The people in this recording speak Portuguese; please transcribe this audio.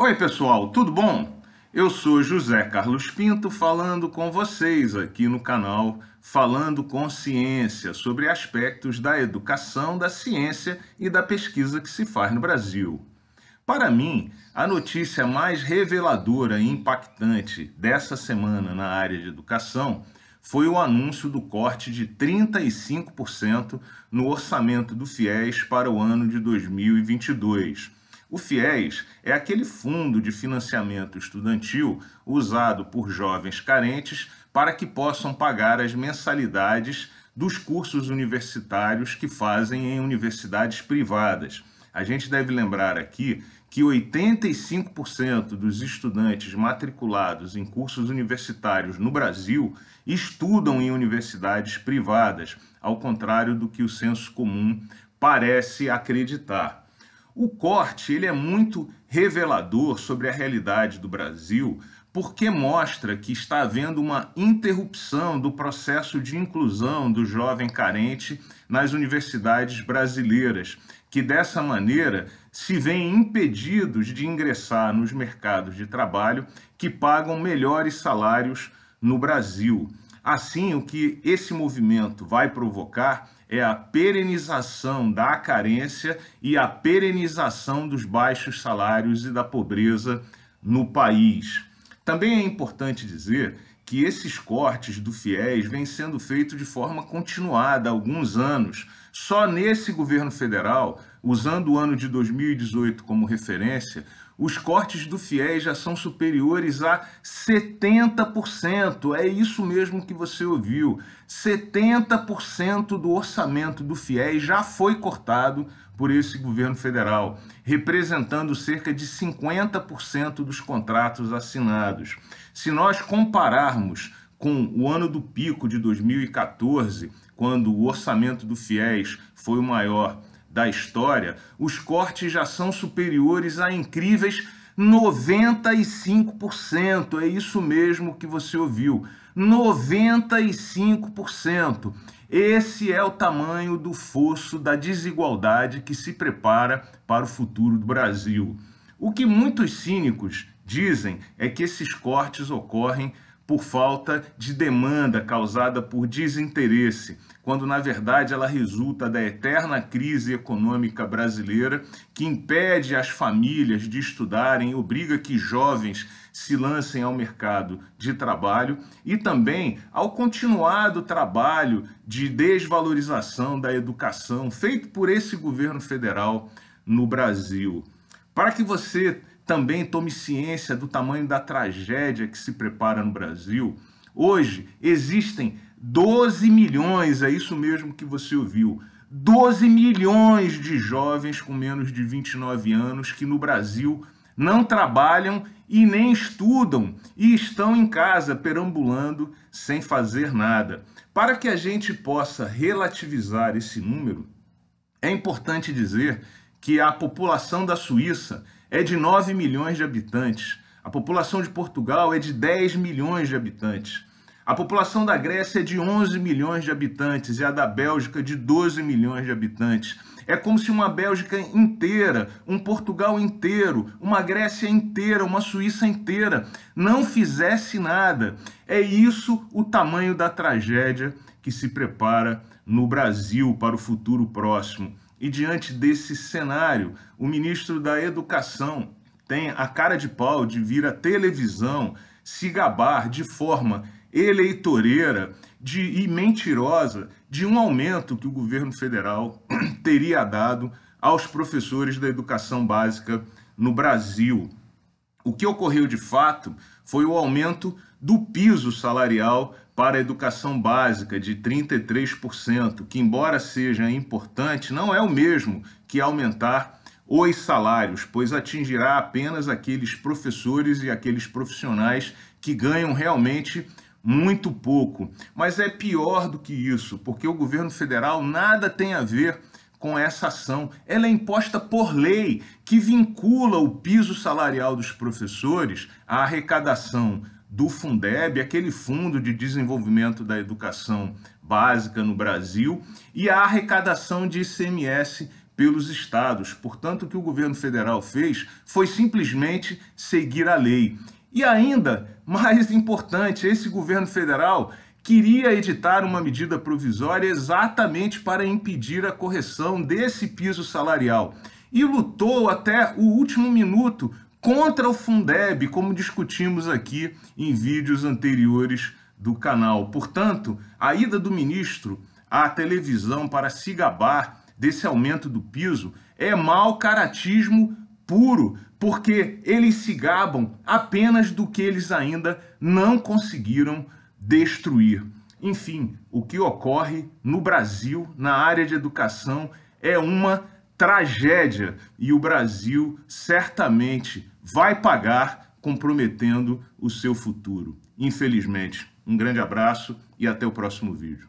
Oi, pessoal, tudo bom? Eu sou José Carlos Pinto falando com vocês aqui no canal Falando com Ciência sobre aspectos da educação, da ciência e da pesquisa que se faz no Brasil. Para mim, a notícia mais reveladora e impactante dessa semana na área de educação foi o anúncio do corte de 35% no orçamento do FIES para o ano de 2022 o FIES é aquele fundo de financiamento estudantil usado por jovens carentes para que possam pagar as mensalidades dos cursos universitários que fazem em universidades privadas. A gente deve lembrar aqui que 85% dos estudantes matriculados em cursos universitários no Brasil estudam em universidades privadas, ao contrário do que o senso comum parece acreditar. O corte ele é muito revelador sobre a realidade do Brasil, porque mostra que está havendo uma interrupção do processo de inclusão do jovem carente nas universidades brasileiras, que dessa maneira se veem impedidos de ingressar nos mercados de trabalho que pagam melhores salários no Brasil. Assim, o que esse movimento vai provocar é a perenização da carência e a perenização dos baixos salários e da pobreza no país. Também é importante dizer que esses cortes do FIES vêm sendo feitos de forma continuada há alguns anos. Só nesse governo federal, usando o ano de 2018 como referência, os cortes do FIES já são superiores a 70%. É isso mesmo que você ouviu. 70% do orçamento do FIES já foi cortado por esse governo federal, representando cerca de 50% dos contratos assinados. Se nós compararmos com o ano do pico de 2014, quando o orçamento do FIES foi o maior da história, os cortes já são superiores a incríveis 95%. É isso mesmo que você ouviu. 95%. Esse é o tamanho do fosso da desigualdade que se prepara para o futuro do Brasil. O que muitos cínicos dizem é que esses cortes ocorrem por falta de demanda causada por desinteresse, quando na verdade ela resulta da eterna crise econômica brasileira que impede as famílias de estudarem, obriga que jovens se lancem ao mercado de trabalho e também ao continuado trabalho de desvalorização da educação feito por esse governo federal no Brasil. Para que você também tome ciência do tamanho da tragédia que se prepara no Brasil. Hoje existem 12 milhões, é isso mesmo que você ouviu, 12 milhões de jovens com menos de 29 anos que no Brasil não trabalham e nem estudam e estão em casa perambulando sem fazer nada. Para que a gente possa relativizar esse número, é importante dizer que a população da Suíça é de 9 milhões de habitantes. A população de Portugal é de 10 milhões de habitantes. A população da Grécia é de 11 milhões de habitantes e a da Bélgica de 12 milhões de habitantes. É como se uma Bélgica inteira, um Portugal inteiro, uma Grécia inteira, uma Suíça inteira não fizesse nada. É isso o tamanho da tragédia que se prepara no Brasil para o futuro próximo. E diante desse cenário, o ministro da Educação tem a cara de pau de vir à televisão se gabar de forma eleitoreira de, e mentirosa de um aumento que o governo federal teria dado aos professores da educação básica no Brasil. O que ocorreu de fato foi o aumento do piso salarial para a educação básica de 33%, que, embora seja importante, não é o mesmo que aumentar os salários, pois atingirá apenas aqueles professores e aqueles profissionais que ganham realmente muito pouco. Mas é pior do que isso, porque o governo federal nada tem a ver com essa ação. Ela é imposta por lei, que vincula o piso salarial dos professores à arrecadação do Fundeb, aquele Fundo de Desenvolvimento da Educação Básica no Brasil, e a arrecadação de ICMS pelos estados. Portanto, o que o governo federal fez foi simplesmente seguir a lei. E ainda, mais importante, esse governo federal queria editar uma medida provisória exatamente para impedir a correção desse piso salarial e lutou até o último minuto contra o Fundeb, como discutimos aqui em vídeos anteriores do canal. Portanto, a ida do ministro à televisão para se gabar desse aumento do piso é mau caratismo puro, porque eles se gabam apenas do que eles ainda não conseguiram destruir. Enfim, o que ocorre no Brasil na área de educação é uma tragédia e o Brasil certamente vai pagar comprometendo o seu futuro. Infelizmente. Um grande abraço e até o próximo vídeo.